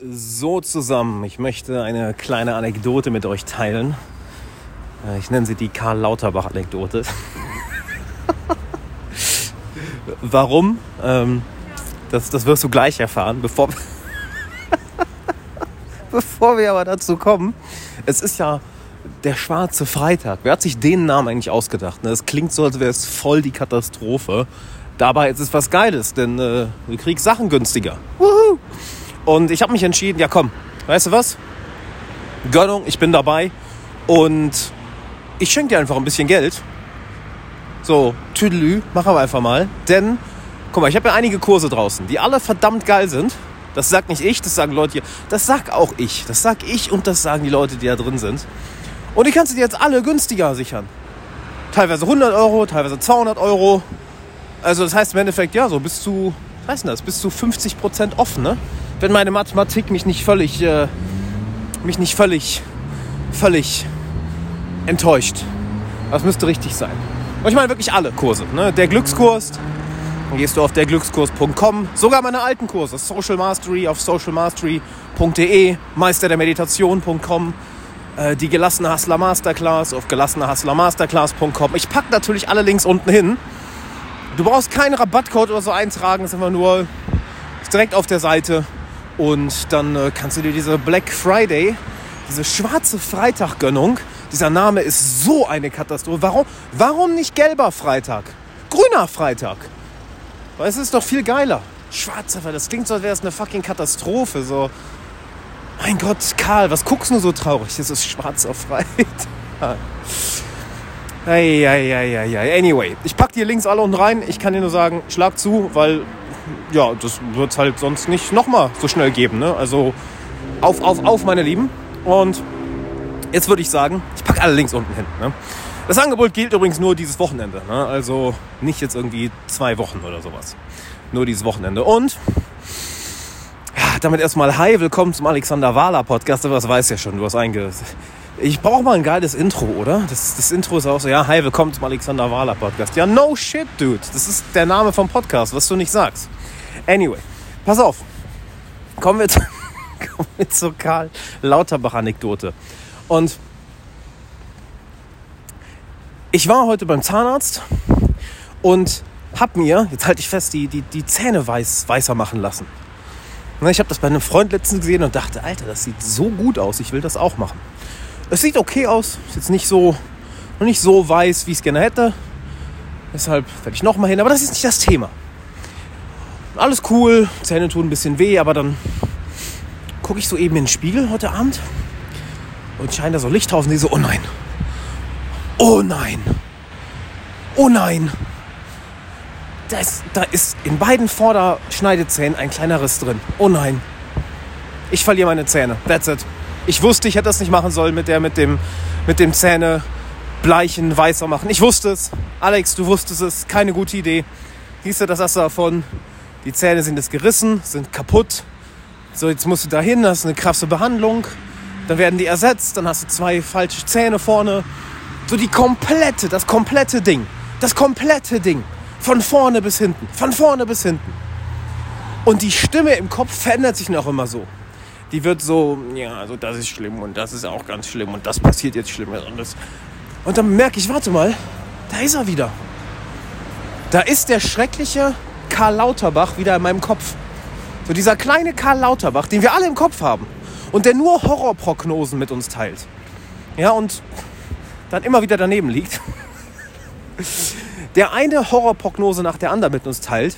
So zusammen, ich möchte eine kleine Anekdote mit euch teilen. Äh, Ich nenne sie die Karl Lauterbach-Anekdote. Warum? Ähm, das, das wirst du gleich erfahren, bevor, bevor wir aber dazu kommen. Es ist ja der schwarze Freitag. Wer hat sich den Namen eigentlich ausgedacht? ne? Es klingt so, als wäre es voll die Katastrophe. Dabei ist es was Geiles, denn äh, du kriegst Sachen günstiger. Wuhu! Und ich habe mich entschieden, ja komm, weißt du was? Gönnung, ich bin dabei. Und ich schenke dir einfach ein bisschen Geld. So, Tüdelü, machen wir einfach mal. Denn, guck mal, ich habe ja einige Kurse draußen, die alle verdammt geil sind. Das sagt nicht ich, das sagen Leute hier. Das sag auch ich. Das sag ich und das sagen die Leute, die da drin sind. Und die kannst du dir jetzt alle günstiger sichern. Teilweise 100 Euro, teilweise 200 Euro. Also das heißt im Endeffekt, ja, so bis zu, was heißt denn das, bis zu 50 Prozent offen, ne? Wenn meine Mathematik mich nicht völlig, äh, mich nicht völlig, völlig enttäuscht. Das müsste richtig sein. Und ich meine wirklich alle Kurse, ne? Der Glückskurs, dann gehst du auf derglückskurs.com, sogar meine alten Kurse, Social Mastery auf socialmastery.de, Meister der Meditation.com, äh, die gelassene Hustler Masterclass auf gelassenehustlermasterclass.com. Ich packe natürlich alle Links unten hin. Du brauchst keinen Rabattcode oder so eintragen, ist einfach nur direkt auf der Seite. Und dann äh, kannst du dir diese Black Friday, diese schwarze Freitag-Gönnung, dieser Name ist so eine Katastrophe. Warum, warum nicht gelber Freitag? Grüner Freitag. Weil es ist doch viel geiler. Schwarzer Freitag, das klingt so, als wäre es eine fucking Katastrophe. So, mein Gott, Karl, was guckst du so traurig? Es ist schwarzer Freitag. Eieieiei. Anyway, ich pack die Links alle unten rein. Ich kann dir nur sagen, schlag zu, weil ja, das wird es halt sonst nicht nochmal so schnell geben. Ne? Also auf, auf, auf, meine Lieben. Und jetzt würde ich sagen, ich packe alle Links unten hin. Ne? Das Angebot gilt übrigens nur dieses Wochenende. Ne? Also nicht jetzt irgendwie zwei Wochen oder sowas. Nur dieses Wochenende. Und ja, damit erstmal hi, willkommen zum Alexander Wahler Podcast. Aber das weiß ja schon, du hast einge... Ich brauche mal ein geiles Intro, oder? Das, das Intro ist auch so, ja, hi, willkommen zum Alexander Wahler Podcast. Ja, no shit, dude. Das ist der Name vom Podcast, was du nicht sagst. Anyway, pass auf. Kommen wir, zu, kommen wir zur Karl Lauterbach-Anekdote. Und ich war heute beim Zahnarzt und hab mir, jetzt halte ich fest, die, die, die Zähne weiß, weißer machen lassen. Na, Ich habe das bei einem Freund letztens gesehen und dachte, Alter, das sieht so gut aus, ich will das auch machen. Es sieht okay aus, ist jetzt nicht so, nicht so weiß, wie ich es gerne hätte. Deshalb werde ich nochmal hin, aber das ist nicht das Thema. Alles cool, Zähne tun ein bisschen weh, aber dann gucke ich so eben in den Spiegel heute Abend und scheint da so Licht drauf und die so, oh nein, oh nein, oh nein. Da ist, da ist in beiden Vorderschneidezähnen ein kleiner Riss drin. Oh nein. Ich verliere meine Zähne. That's it. Ich wusste, ich hätte das nicht machen sollen mit der, mit dem, mit dem Zähne bleichen, weißer machen. Ich wusste es. Alex, du wusstest es. Keine gute Idee. Siehst du, das hast du davon. Die Zähne sind jetzt gerissen, sind kaputt. So, jetzt musst du dahin, hast eine krasse Behandlung. Dann werden die ersetzt. Dann hast du zwei falsche Zähne vorne. So die komplette, das komplette Ding. Das komplette Ding. Von vorne bis hinten. Von vorne bis hinten. Und die Stimme im Kopf verändert sich noch immer so. Die wird so, ja, also das ist schlimm und das ist auch ganz schlimm und das passiert jetzt Schlimmes und. Und dann merke ich, warte mal, da ist er wieder. Da ist der schreckliche Karl Lauterbach wieder in meinem Kopf. So dieser kleine Karl Lauterbach, den wir alle im Kopf haben und der nur Horrorprognosen mit uns teilt. Ja, und dann immer wieder daneben liegt. Der eine Horrorprognose nach der anderen mit uns teilt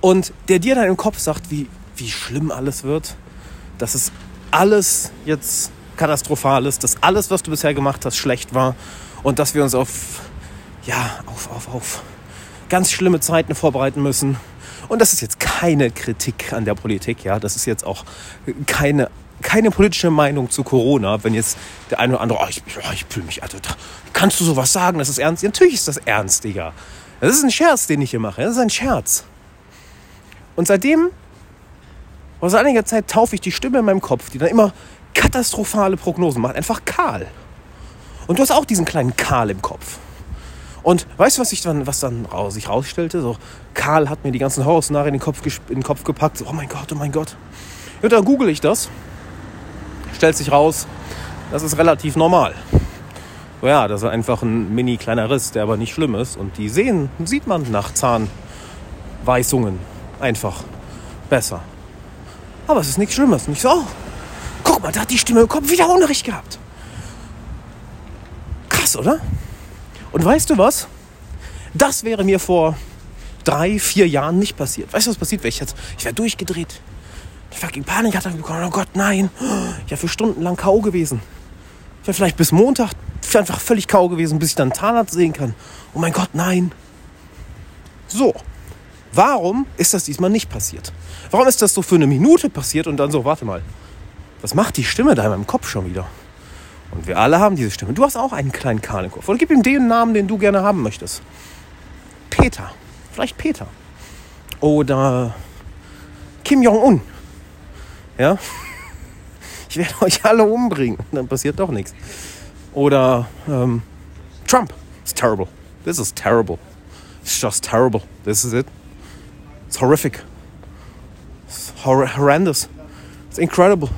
und der dir dann im Kopf sagt, wie, wie schlimm alles wird, dass es alles jetzt katastrophal ist, dass alles, was du bisher gemacht hast, schlecht war und dass wir uns auf, ja, auf, auf, auf ganz schlimme Zeiten vorbereiten müssen. Und das ist jetzt keine Kritik an der Politik, ja, das ist jetzt auch keine, keine politische Meinung zu Corona, wenn jetzt der eine oder andere, oh, ich, oh, ich fühle mich, Alter, da- kannst du sowas sagen, das ist ernst? Ja, natürlich ist das ernst, Digga. Das ist ein Scherz, den ich hier mache, das ist ein Scherz. Und seitdem, vor seit einiger Zeit, taufe ich die Stimme in meinem Kopf, die dann immer katastrophale Prognosen macht, einfach Karl. Und du hast auch diesen kleinen Karl im Kopf. Und weißt du, was, ich dann, was dann raus, sich rausstellte? So, Karl hat mir die ganzen Horrorszenarien in den Kopf, in den Kopf gepackt. So, oh mein Gott, oh mein Gott. Und dann google ich das, stellt sich raus, das ist relativ normal. So ja, das ist einfach ein mini kleiner Riss, der aber nicht schlimm ist. Und die sehen, sieht man nach Zahnweißungen einfach besser. Aber es ist nichts Schlimmes. Nicht so, oh, guck mal, da hat die Stimme im Kopf wieder Unrecht gehabt. Krass, oder? Und weißt du was? Das wäre mir vor drei, vier Jahren nicht passiert. Weißt du, was passiert wäre? Ich, ich wäre durchgedreht. Ich fucking Panik hatte bekommen. Oh Gott, nein. Ich wäre für Stunden lang K.O. gewesen. Ich wäre vielleicht bis Montag einfach völlig K.O. gewesen, bis ich dann Zahnarzt sehen kann. Oh mein Gott, nein. So. Warum ist das diesmal nicht passiert? Warum ist das so für eine Minute passiert und dann so, warte mal, was macht die Stimme da in meinem Kopf schon wieder? Und wir alle haben diese Stimme. Du hast auch einen kleinen Karl im Kopf. Und gib ihm den Namen, den du gerne haben möchtest. Peter. Vielleicht Peter. Oder Kim Jong-un. Ja? Ich werde euch alle umbringen. Dann passiert doch nichts. Oder ähm, Trump. It's terrible. This is terrible. It's just terrible. This is it. It's horrific. It's hor horrendous. It's incredible.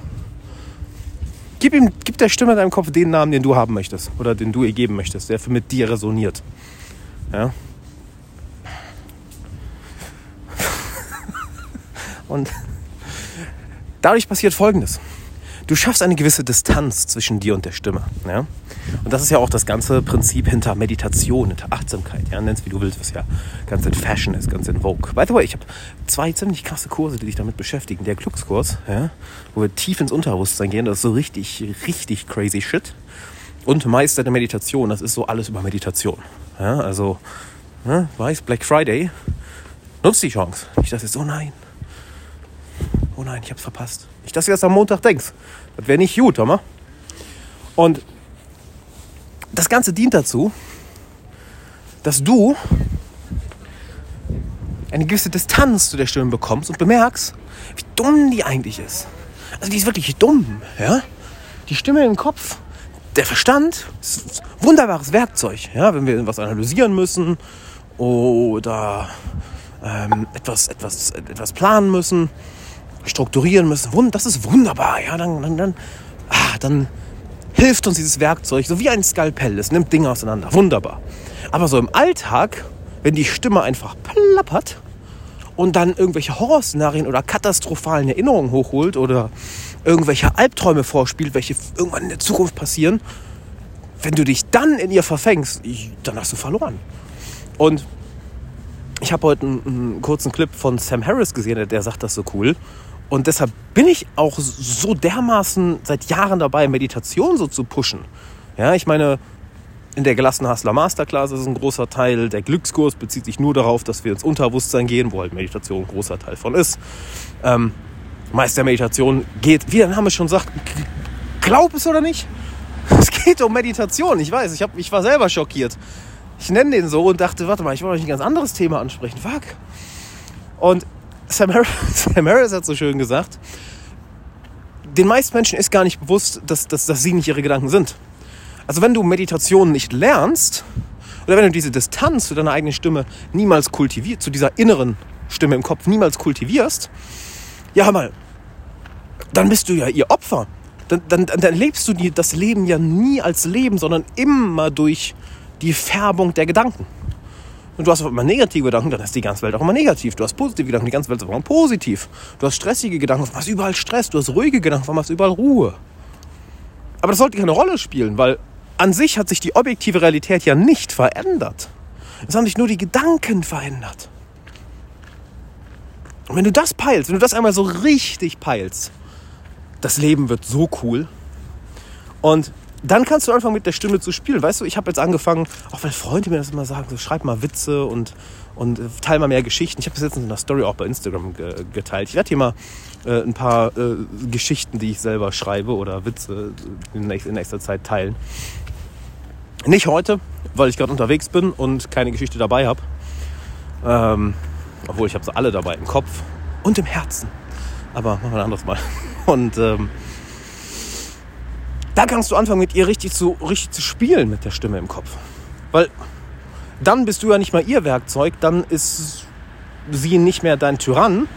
Gib, ihm, gib der Stimme in deinem Kopf den Namen, den du haben möchtest. Oder den du ihr geben möchtest, der mit dir resoniert. Ja? Und dadurch passiert Folgendes. Du schaffst eine gewisse Distanz zwischen dir und der Stimme. Ja? Und das ist ja auch das ganze Prinzip hinter Meditation, hinter Achtsamkeit. Ja? Nenn's wie du willst, was ja ganz in Fashion ist, ganz in Vogue. By the way, ich habe zwei ziemlich krasse Kurse, die sich damit beschäftigen. Der Glückskurs, ja? wo wir tief ins Unterbewusstsein gehen, das ist so richtig, richtig crazy shit. Und Meister der Meditation, das ist so alles über Meditation. Ja? Also, ja, weiß, Black Friday, nutzt die Chance. Nicht, dass jetzt, oh nein, oh nein, ich hab's verpasst. Nicht, dass du das am Montag denkst. Das wäre nicht gut, Hammer. Und das Ganze dient dazu, dass du eine gewisse Distanz zu der Stimme bekommst und bemerkst, wie dumm die eigentlich ist. Also die ist wirklich dumm, ja? Die Stimme im Kopf, der Verstand, ist ein wunderbares Werkzeug, ja? Wenn wir was analysieren müssen oder ähm, etwas, etwas, etwas planen müssen, strukturieren müssen. Das ist wunderbar. Ja, dann, dann, dann, ah, dann hilft uns dieses Werkzeug so wie ein Skalpell. Es nimmt Dinge auseinander. Wunderbar. Aber so im Alltag, wenn die Stimme einfach plappert und dann irgendwelche Horrorszenarien oder katastrophalen Erinnerungen hochholt oder irgendwelche Albträume vorspielt, welche irgendwann in der Zukunft passieren, wenn du dich dann in ihr verfängst, dann hast du verloren. Und ich habe heute einen, einen, kurzen Clip von Sam Harris gesehen, der, der sagt das so cool. Und deshalb bin ich auch so dermaßen seit Jahren dabei, Meditation so zu pushen. Ja, ich meine, in der gelassenen Hustler Masterclass ist ein großer Teil. Der Glückskurs bezieht sich nur darauf, dass wir ins Unterbewusstsein gehen, wo halt Meditation ein großer Teil von ist. Ähm, meist der Meditation geht, wie der Name schon sagt, glaub es oder nicht, es geht um Meditation. Ich weiß, ich, hab, ich war selber schockiert. Ich nenne den so und dachte, warte mal, ich wollte euch ein ganz anderes Thema ansprechen. Fuck. Und Sam Harris, Sam Harris hat so schön gesagt, den meisten Menschen ist gar nicht bewusst, dass, dass, dass sie nicht ihre Gedanken sind. Also wenn du Meditation nicht lernst oder wenn du diese Distanz zu deiner eigenen Stimme niemals kultivierst, zu dieser inneren Stimme im Kopf niemals kultivierst, ja mal, dann bist du ja ihr Opfer. Dann, dann, dann lebst du das Leben ja nie als Leben, sondern immer durch die Färbung der Gedanken. Und du hast immer negative Gedanken, dann ist die ganze Welt auch immer negativ. Du hast positive Gedanken, die ganze Welt ist auch immer positiv. Du hast stressige Gedanken, auf hast überall Stress. Du hast ruhige Gedanken, auf hast überall Ruhe. Aber das sollte keine Rolle spielen, weil an sich hat sich die objektive Realität ja nicht verändert. Es haben sich nur die Gedanken verändert. Und wenn du das peilst, wenn du das einmal so richtig peilst, das Leben wird so cool. Und dann kannst du anfangen mit der Stimme zu spielen. Weißt du, ich habe jetzt angefangen, auch weil Freunde mir das immer sagen, so, schreib mal Witze und, und äh, teil mal mehr Geschichten. Ich habe das jetzt in einer Story auch bei Instagram ge geteilt. Ich werde hier mal äh, ein paar äh, Geschichten, die ich selber schreibe oder Witze in, nächster, in nächster Zeit teilen. Nicht heute, weil ich gerade unterwegs bin und keine Geschichte dabei habe. Ähm, obwohl ich habe sie alle dabei im Kopf und im Herzen. Aber machen wir ein anderes Mal. Und ähm, da kannst du anfangen, mit ihr richtig zu, richtig zu spielen mit der Stimme im Kopf. Weil dann bist du ja nicht mal ihr Werkzeug, dann ist sie nicht mehr dein Tyrann,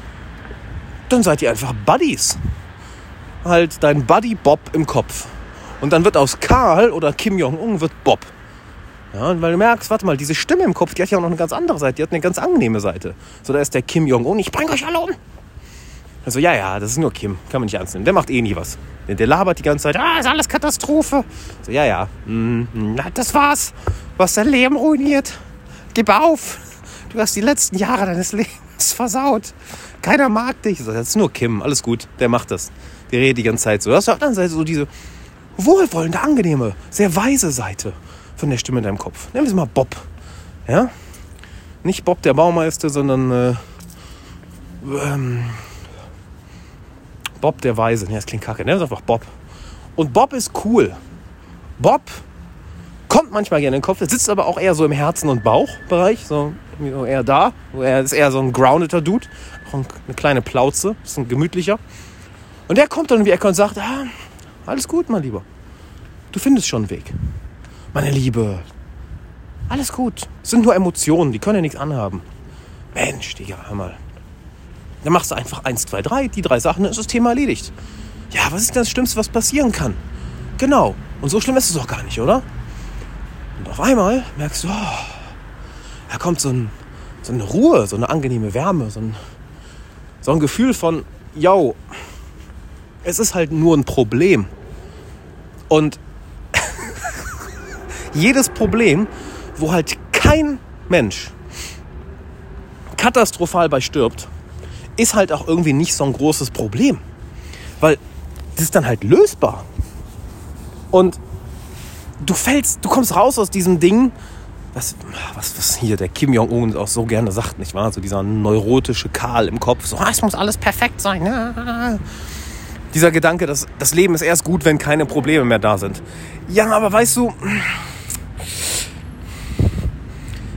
dann seid ihr einfach Buddies. halt dein Buddy Bob im Kopf. Und dann wird aus Karl oder Kim Jong-un wird Bob. Ja, weil du merkst, warte mal, diese Stimme im Kopf, die hat ja auch noch eine ganz andere Seite. Die hat eine ganz angenehme Seite. So, da ist der Kim Jong-un, ich bring euch alle um. Also, ja, ja, das ist nur Kim. Kann man nicht ernst nehmen. Der macht eh nie was. Der labert die ganze Zeit, ah, ist alles Katastrophe. So, ja, ja. Mm, das war's. Du hast dein Leben ruiniert. Gib auf. Du hast die letzten Jahre deines Lebens versaut. Keiner mag dich. So, das ist nur Kim. Alles gut. Der macht das. Der redet die ganze Zeit so. Du hast auf der anderen Seite so diese wohlwollende, angenehme, sehr weise Seite von der Stimme in deinem Kopf. Nennen wir es mal Bob. Ja? Nicht Bob der Baumeister, sondern äh, ähm, Bob der Weise. Ja, das klingt kacke. Nennen wir es einfach Bob. Und Bob ist cool. Bob kommt manchmal gerne in den Kopf, sitzt aber auch eher so im Herzen- und Bauchbereich, so eher da. Er ist eher so ein groundeter Dude, auch eine kleine Plauze, ist ein gemütlicher. Und der kommt dann um die Ecke und sagt, ah, alles gut, mein Lieber. Du findest schon einen Weg. Meine Liebe, alles gut. Es sind nur Emotionen, die können ja nichts anhaben. Mensch, Digga, hör mal. Dann machst du einfach eins, zwei, drei, die drei Sachen, dann ist das Thema erledigt. Ja, was ist denn das Schlimmste, was passieren kann? Genau. Und so schlimm ist es auch gar nicht, oder? Und auf einmal merkst du, oh, da kommt so, ein, so eine Ruhe, so eine angenehme Wärme, so ein, so ein Gefühl von, yo, es ist halt nur ein Problem. Und jedes Problem, wo halt kein Mensch katastrophal bei stirbt, ist halt auch irgendwie nicht so ein großes Problem. Weil das ist dann halt lösbar. Und du fällst, du kommst raus aus diesem Ding, was, was, was hier der Kim Jong-un auch so gerne sagt, nicht wahr? So dieser neurotische Karl im Kopf, so, ah, es muss alles perfekt sein. Dieser Gedanke, dass das Leben ist erst gut, wenn keine Probleme mehr da sind. Ja, aber weißt du,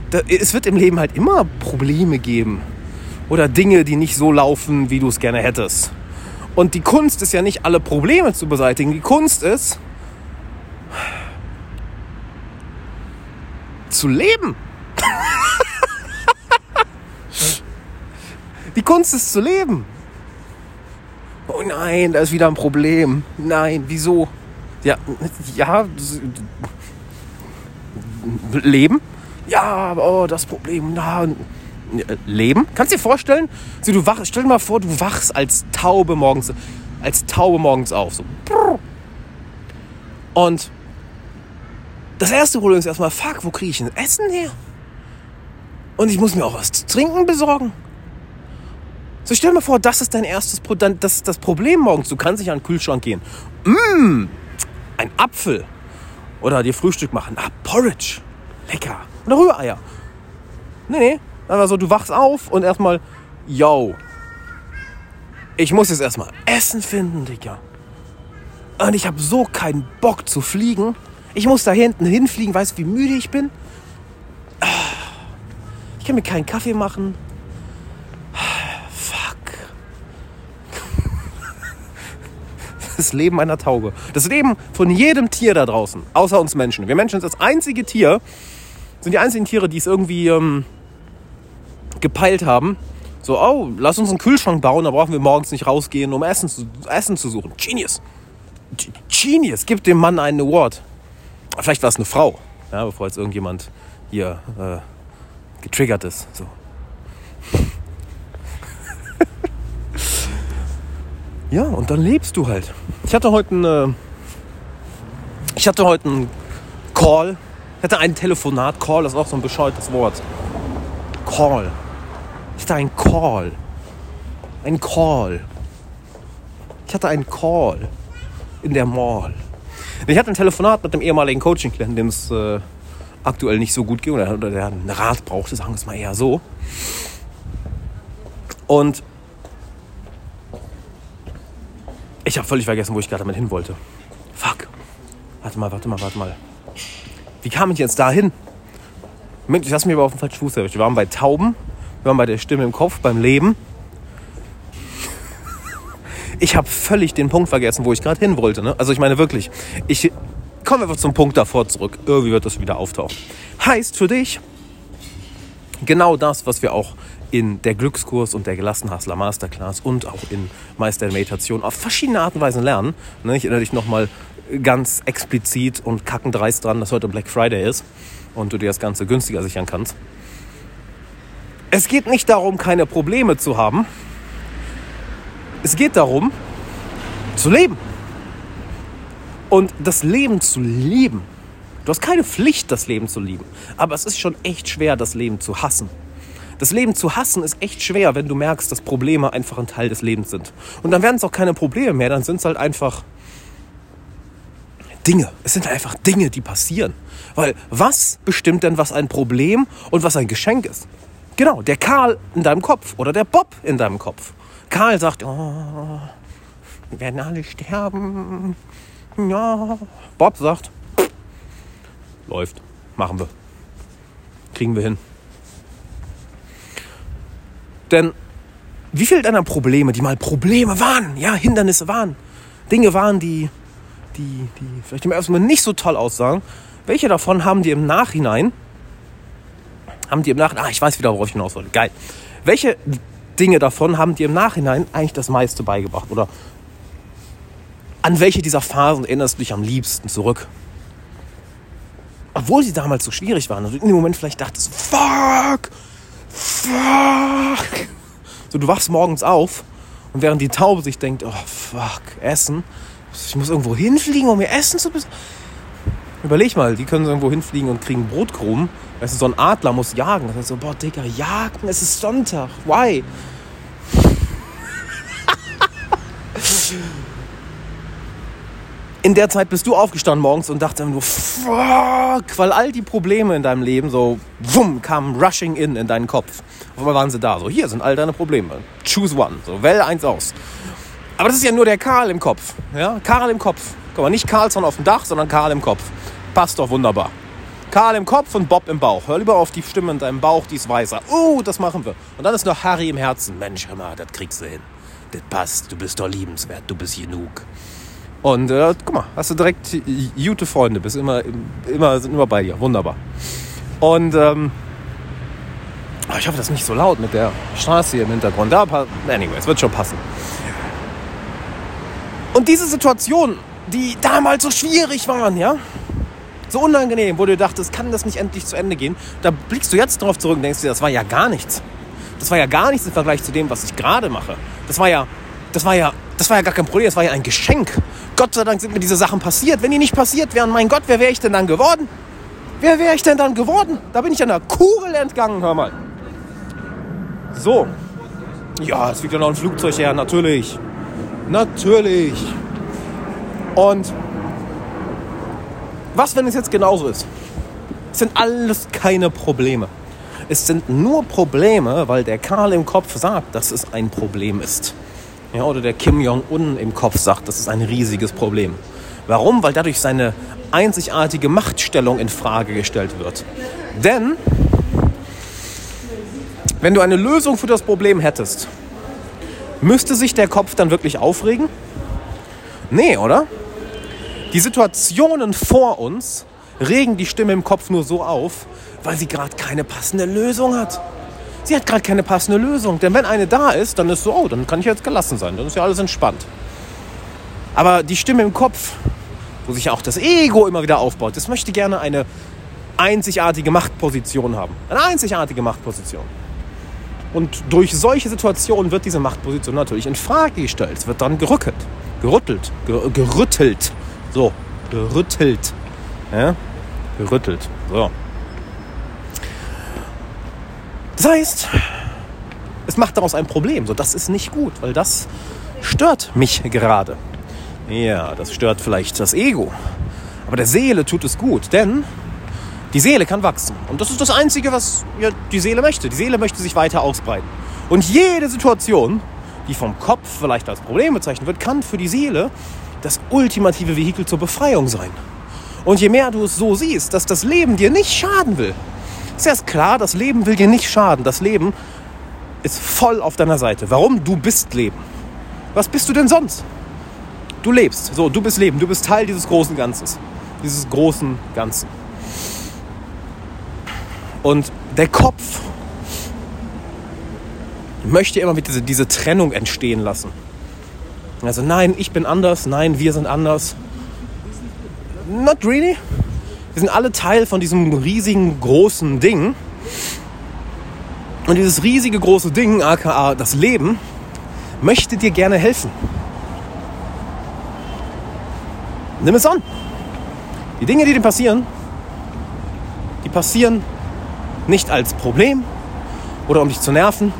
da, es wird im Leben halt immer Probleme geben. Oder Dinge, die nicht so laufen, wie du es gerne hättest. Und die Kunst ist ja nicht, alle Probleme zu beseitigen. Die Kunst ist, zu leben. die Kunst ist zu leben. Oh nein, da ist wieder ein Problem. Nein, wieso? Ja, ja, Leben? Ja, aber oh, das Problem, na, Leben? Kannst du dir vorstellen? So, du wach, stell dir mal vor, du wachst als Taube morgens, als Taube morgens auf. So. Und das erste Problem ist erstmal, fuck, wo kriege ich ein Essen her? Und ich muss mir auch was zu trinken besorgen. So stell dir mal vor, das ist dein erstes Pro das ist das Problem morgens. Du kannst nicht an den Kühlschrank gehen. Mmh, ein Apfel. Oder dir Frühstück machen. Ah, Porridge. Lecker. Oder Rühreier. Nee, nee. Einfach so, du wachst auf und erstmal, yo. Ich muss jetzt erstmal Essen finden, Digga. Und ich habe so keinen Bock zu fliegen. Ich muss da hinten hinfliegen, weißt du, wie müde ich bin? Ich kann mir keinen Kaffee machen. das Leben einer Taube. Das Leben von jedem Tier da draußen, außer uns Menschen. Wir Menschen sind das einzige Tier, sind die einzigen Tiere, die es irgendwie ähm, gepeilt haben. So, oh, lass uns einen Kühlschrank bauen, da brauchen wir morgens nicht rausgehen, um Essen zu, Essen zu suchen. Genius. Genius. Gib dem Mann einen Award. Vielleicht war es eine Frau, ja, bevor jetzt irgendjemand hier äh, getriggert ist. So. Ja, und dann lebst du halt. Ich hatte heute einen, ich hatte heute einen Call. Ich hatte ein Telefonat. Call ist auch so ein bescheuertes Wort. Call. Ich hatte einen Call. Ein Call. Ich hatte einen Call in der Mall. Ich hatte ein Telefonat mit dem ehemaligen Coaching-Klienten, dem es äh, aktuell nicht so gut ging oder der einen Rat brauchte, sagen wir es mal eher so. Und Ich habe völlig vergessen, wo ich gerade damit hin wollte. Fuck. Warte mal, warte mal, warte mal. Wie kam ich jetzt dahin? Ich lasse mich aber auf den falschen Fuß erwischt. Wir waren bei Tauben, wir bei der Stimme im Kopf, beim Leben. Ich habe völlig den Punkt vergessen, wo ich gerade hin wollte. Ne? Also ich meine wirklich, ich komme einfach zum Punkt davor zurück. Irgendwie wird das wieder auftauchen. Heißt für dich genau das, was wir auch in der Glückskurs und der Gelassenhassler Masterclass und auch in Meister der Meditation auf verschiedene Arten und Weisen lernen. Ne, ich erinnere dich nochmal ganz explizit und kackendreist dran, dass heute Black Friday ist und du dir das Ganze günstiger sichern kannst. Es geht nicht darum, keine Probleme zu haben. Es geht darum, zu leben. Und das Leben zu lieben. Du hast keine Pflicht, das Leben zu lieben. Aber es ist schon echt schwer, das Leben zu hassen. Das Leben zu hassen ist echt schwer, wenn du merkst, dass Probleme einfach ein Teil des Lebens sind. Und dann werden es auch keine Probleme mehr, dann sind es halt einfach Dinge. Es sind einfach Dinge, die passieren. Weil was bestimmt denn, was ein Problem und was ein Geschenk ist? Genau, der Karl in deinem Kopf oder der Bob in deinem Kopf. Karl sagt, oh, wir werden alle sterben. Ja. Bob sagt, läuft, machen wir. Kriegen wir hin. Denn wie viele deiner Probleme, die mal Probleme waren, ja, Hindernisse waren, Dinge waren, die, die, die vielleicht im ersten Mal nicht so toll aussahen, welche davon haben dir im Nachhinein, haben dir im Nachhinein, ah, ich weiß wieder, worauf ich hinaus wollte, geil. Welche Dinge davon haben dir im Nachhinein eigentlich das meiste beigebracht? Oder an welche dieser Phasen erinnerst du dich am liebsten zurück? Obwohl sie damals so schwierig waren. Also in dem Moment vielleicht dachtest fuck, fuck. So, du wachst morgens auf und während die Taube sich denkt, oh fuck, Essen. Ich muss irgendwo hinfliegen, um mir Essen zu besorgen. Überleg mal, die können irgendwo hinfliegen und kriegen Brotkrumen. Weißt du, so ein Adler muss jagen. Das heißt so, boah, Digga, jagen, es ist Sonntag. Why? in der Zeit bist du aufgestanden morgens und dachte nur, fuck, weil all die Probleme in deinem Leben so, wumm, kamen rushing in in deinen Kopf. Auf einmal waren sie da. So, hier sind all deine Probleme. Choose one. So, wähl eins aus. Aber das ist ja nur der Karl im Kopf. Ja? Karl im Kopf. Guck mal, nicht Karlsson auf dem Dach, sondern Karl im Kopf. Passt doch wunderbar. Karl im Kopf und Bob im Bauch. Hör lieber auf die Stimme in deinem Bauch, die ist weißer. Oh, das machen wir. Und dann ist noch Harry im Herzen. Mensch, hör mal, das kriegst du hin. Das passt. Du bist doch liebenswert. Du bist genug. Und äh, guck mal, hast du direkt gute Freunde, bist immer, immer, sind immer bei dir. Wunderbar. Und ähm, ah, ich hoffe, das ist nicht so laut mit der Straße hier im Hintergrund. Da, anyway, es wird schon passen. Und diese Situation, die damals so schwierig waren, ja, so unangenehm, wo du dachtest, kann das nicht endlich zu Ende gehen, da blickst du jetzt drauf zurück und denkst dir, das war ja gar nichts. Das war ja gar nichts im Vergleich zu dem, was ich gerade mache. Das war ja, das war ja, das war ja gar kein Problem, das war ja ein Geschenk. Gott sei Dank sind mir diese Sachen passiert. Wenn die nicht passiert wären, mein Gott, wer wäre ich denn dann geworden? Wer wäre ich denn dann geworden? Da bin ich an der Kugel entgangen, hör mal. So. Ja, es fliegt ja noch ein Flugzeug her, natürlich. Natürlich. Und was, wenn es jetzt genauso ist? Es sind alles keine Probleme. Es sind nur Probleme, weil der Karl im Kopf sagt, dass es ein Problem ist. Ja, oder der Kim Jong-un im Kopf sagt, das ist ein riesiges Problem. Warum? Weil dadurch seine einzigartige Machtstellung in Frage gestellt wird. Denn wenn du eine Lösung für das Problem hättest, müsste sich der Kopf dann wirklich aufregen? Nee, oder? Die Situationen vor uns regen die Stimme im Kopf nur so auf, weil sie gerade keine passende Lösung hat. Sie hat gerade keine passende Lösung. Denn wenn eine da ist, dann ist so, oh, dann kann ich jetzt gelassen sein. Dann ist ja alles entspannt. Aber die Stimme im Kopf, wo sich auch das Ego immer wieder aufbaut, das möchte gerne eine einzigartige Machtposition haben. Eine einzigartige Machtposition. Und durch solche Situationen wird diese Machtposition natürlich in Frage gestellt. Es wird dann gerückelt, gerüttelt, ger gerüttelt. So, gerüttelt. Ja? Gerüttelt. So. Das heißt, es macht daraus ein Problem. So, das ist nicht gut, weil das stört mich gerade. Ja, das stört vielleicht das Ego. Aber der Seele tut es gut, denn die Seele kann wachsen. Und das ist das Einzige, was ja, die Seele möchte. Die Seele möchte sich weiter ausbreiten. Und jede Situation, die vom Kopf vielleicht als Problem bezeichnet wird, kann für die Seele das ultimative Vehikel zur Befreiung sein. Und je mehr du es so siehst, dass das Leben dir nicht schaden will, ist erst klar, das Leben will dir nicht schaden. Das Leben ist voll auf deiner Seite. Warum? Du bist Leben. Was bist du denn sonst? Du lebst. So, du bist Leben. Du bist Teil dieses großen Ganzes. Dieses großen Ganzen. Und der Kopf möchte immer diese, diese Trennung entstehen lassen. Also nein, ich bin anders, nein, wir sind anders. Not really. Wir sind alle Teil von diesem riesigen, großen Ding. Und dieses riesige, große Ding, aka das Leben, möchte dir gerne helfen. Nimm es an. Die Dinge, die dir passieren, die passieren nicht als Problem oder um dich zu nerven.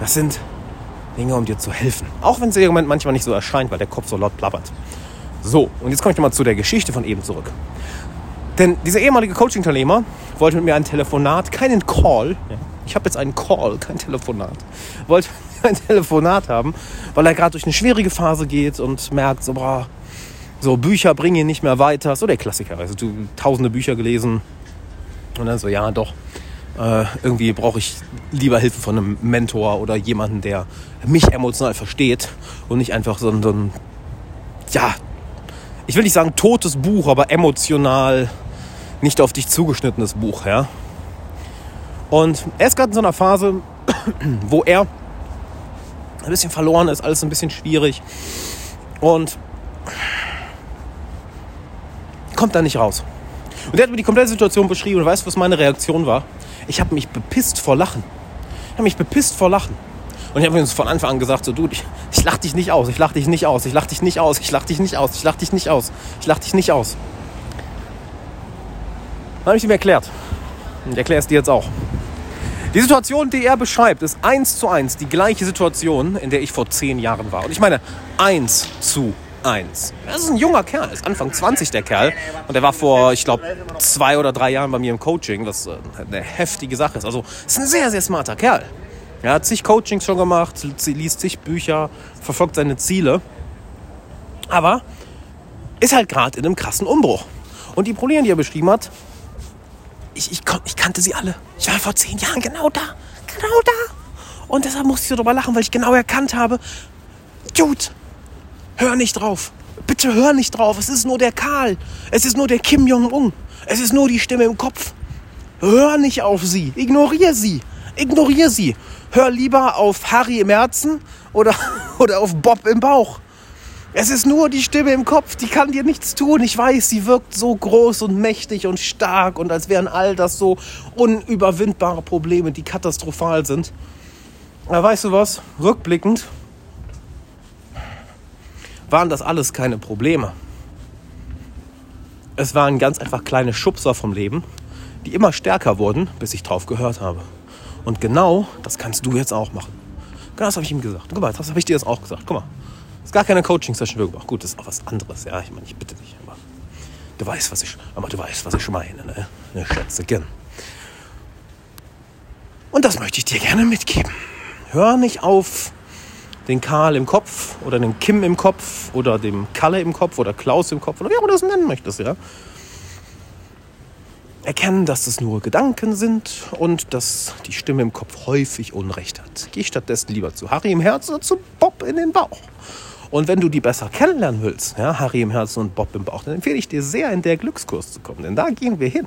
Das sind Dinge, um dir zu helfen. Auch wenn es im Moment manchmal nicht so erscheint, weil der Kopf so laut plappert. So, und jetzt komme ich nochmal zu der Geschichte von eben zurück. Denn dieser ehemalige Coaching-Teilnehmer wollte mit mir ein Telefonat, keinen Call. Ich habe jetzt einen Call, kein Telefonat. Wollte ein Telefonat haben, weil er gerade durch eine schwierige Phase geht und merkt, so, boah, so Bücher bringen ihn nicht mehr weiter. So der Klassiker. Also du tausende Bücher gelesen und dann so, ja, doch. Äh, irgendwie brauche ich lieber Hilfe von einem Mentor oder jemanden, der mich emotional versteht und nicht einfach so ein, so ein ja, ich will nicht sagen totes Buch, aber emotional nicht auf dich zugeschnittenes Buch, ja. Und er ist gerade in so einer Phase, wo er ein bisschen verloren ist, alles ein bisschen schwierig und kommt da nicht raus. Und er hat mir die komplette Situation beschrieben und weißt du, was meine Reaktion war? Ich habe mich bepisst vor Lachen. Ich habe mich bepisst vor Lachen. Und ich habe mir von Anfang an gesagt, so du, ich, ich lach dich nicht aus, ich lach dich nicht aus, ich lach dich nicht aus, ich lach dich nicht aus, ich lach dich nicht aus, ich lach dich nicht aus. Dann habe ich ihm erklärt. Und ich erkläre es dir jetzt auch. Die Situation, die er beschreibt, ist eins zu eins die gleiche Situation, in der ich vor zehn Jahren war. Und ich meine, eins zu eins. Das ist ein junger Kerl, ist Anfang 20 der Kerl. Und er war vor, ich glaube, zwei oder drei Jahren bei mir im Coaching, was äh, eine heftige Sache ist. Also ist ein sehr, sehr smarter Kerl. Er hat zig Coachings schon gemacht, liest zig Bücher, verfolgt seine Ziele. Aber ist halt gerade in einem krassen Umbruch. Und die Probleme, die er beschrieben hat, ich, ich, ich kannte sie alle. Ich war vor zehn Jahren genau da. Genau da. Und deshalb musste ich so drüber lachen, weil ich genau erkannt habe, Dude, hör nicht drauf. Bitte hör nicht drauf. Es ist nur der Karl. Es ist nur der Kim Jong-un. Es ist nur die Stimme im Kopf. Hör nicht auf sie. Ignoriere sie. Ignoriere sie. Hör lieber auf Harry im Herzen oder, oder auf Bob im Bauch. Es ist nur die Stimme im Kopf, die kann dir nichts tun. Ich weiß, sie wirkt so groß und mächtig und stark und als wären all das so unüberwindbare Probleme, die katastrophal sind. Aber weißt du was? Rückblickend waren das alles keine Probleme. Es waren ganz einfach kleine Schubser vom Leben, die immer stärker wurden, bis ich drauf gehört habe. Und genau das kannst du jetzt auch machen. Genau das habe ich ihm gesagt. Guck mal, das habe ich dir jetzt auch gesagt. Guck mal, das ist gar keine Coaching-Session für gemacht. Gut, das ist auch was anderes. Ja, ich meine, ich bitte dich. Aber du weißt, was ich, aber du weißt, was ich meine. Ne? Ne, Schätzchen. Und das möchte ich dir gerne mitgeben. Hör nicht auf den Karl im Kopf oder den Kim im Kopf oder dem Kalle im Kopf oder Klaus im Kopf oder wie auch du das nennen möchtest, ja erkennen, dass es nur Gedanken sind und dass die Stimme im Kopf häufig Unrecht hat. Geh stattdessen lieber zu Harry im Herzen oder zu Bob in den Bauch. Und wenn du die besser kennenlernen willst, ja, Harry im Herzen und Bob im Bauch, dann empfehle ich dir sehr, in der Glückskurs zu kommen. Denn da gehen wir hin.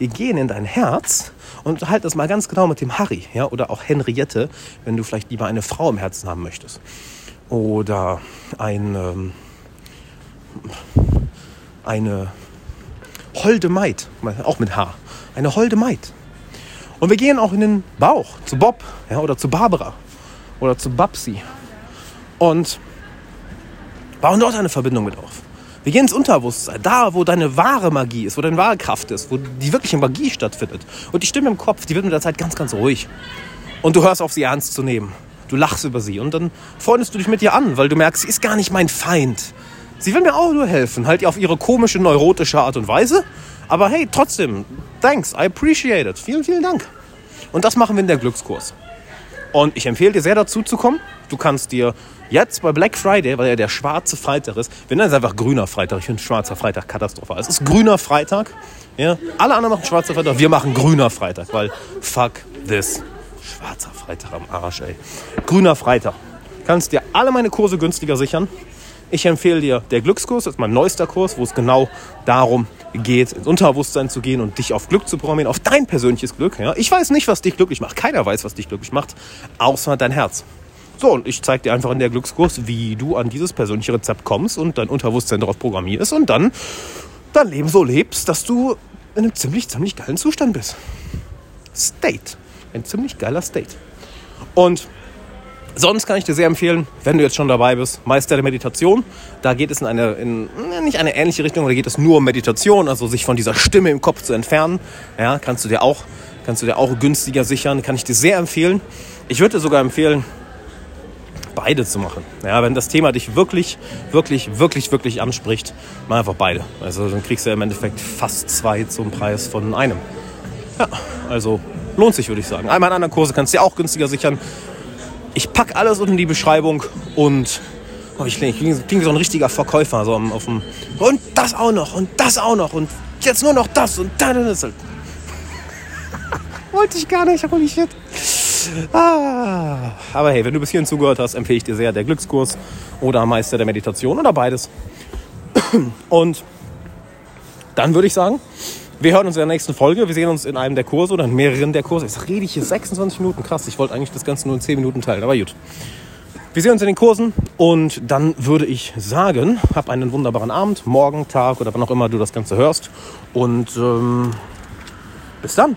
Wir gehen in dein Herz und halt das mal ganz genau mit dem Harry, ja, oder auch Henriette, wenn du vielleicht lieber eine Frau im Herzen haben möchtest. Oder ein, ähm, eine holde Maid, auch mit H. Eine holde Maid. Und wir gehen auch in den Bauch, zu Bob ja, oder zu Barbara oder zu Babsi. Und bauen dort eine Verbindung mit auf. Wir gehen ins Unterbewusstsein, da wo deine wahre Magie ist, wo deine wahre Kraft ist, wo die wirkliche Magie stattfindet. Und die Stimme im Kopf, die wird mit der Zeit ganz, ganz ruhig. Und du hörst auf, sie ernst zu nehmen. Du lachst über sie und dann freundest du dich mit ihr an, weil du merkst, sie ist gar nicht mein Feind. Sie will mir auch nur helfen, halt auf ihre komische, neurotische Art und Weise. Aber hey, trotzdem, thanks, I appreciate it. Vielen, vielen Dank. Und das machen wir in der Glückskurs. Und ich empfehle dir sehr dazu zu kommen. Du kannst dir jetzt bei Black Friday, weil er der schwarze Freitag ist, wir nennen es einfach grüner Freitag. Ich finde schwarzer Freitag katastrophal. Es ist grüner Freitag. Ja? Alle anderen machen schwarzer Freitag, wir machen grüner Freitag, weil fuck this. Schwarzer Freitag am Arsch, ey. Grüner Freitag. Kannst dir alle meine Kurse günstiger sichern Ich empfehle dir der Glückskurs, das ist mein neuester Kurs, wo es genau darum geht, ins Unterbewusstsein zu gehen und dich auf Glück zu programmieren, auf dein persönliches Glück. Ja? Ich weiß nicht, was dich glücklich macht. Keiner weiß, was dich glücklich macht, außer dein Herz. So, und ich zeige dir einfach in der Glückskurs, wie du an dieses persönliche Rezept kommst und dein Unterbewusstsein darauf programmierst und dann dein Leben so lebst, dass du in einem ziemlich, ziemlich geilen Zustand bist. State. Ein ziemlich geiler State. Und sonst kann ich dir sehr empfehlen, wenn du jetzt schon dabei bist, Meister der Meditation. Da geht es in eine, in, nicht eine ähnliche Richtung, da geht es nur um Meditation, also sich von dieser Stimme im Kopf zu entfernen. Ja, kannst du dir auch, kannst du dir auch günstiger sichern, kann ich dir sehr empfehlen. Ich würde dir sogar empfehlen, beide zu machen. Ja, wenn das Thema dich wirklich, wirklich, wirklich, wirklich anspricht, mach einfach beide. Also dann kriegst du ja im Endeffekt fast zwei zum Preis von einem. Ja, also lohnt sich, würde ich sagen. Einmal in anderen Kurse kannst du dir auch günstiger sichern. Ich packe alles unten in die Beschreibung und oh, ich klinge kling so ein richtiger Verkäufer. So auf dem, und das auch noch und das auch noch und jetzt nur noch das und dann ist halt. Wollte ich gar nicht, holy shit. Ah, aber hey, wenn du bis hierhin zugehört hast, empfehle ich dir sehr der Glückskurs oder Meister der Meditation oder beides. Und dann würde ich sagen, wir hören uns in der nächsten Folge. Wir sehen uns in einem der Kurse oder in mehreren der Kurse. Jetzt rede ich hier 26 Minuten. Krass, ich wollte eigentlich das Ganze nur in 10 Minuten teilen, aber gut. Wir sehen uns in den Kursen und dann würde ich sagen, hab einen wunderbaren Abend, morgen, Tag oder wann auch immer du das Ganze hörst. Und ähm, bis dann.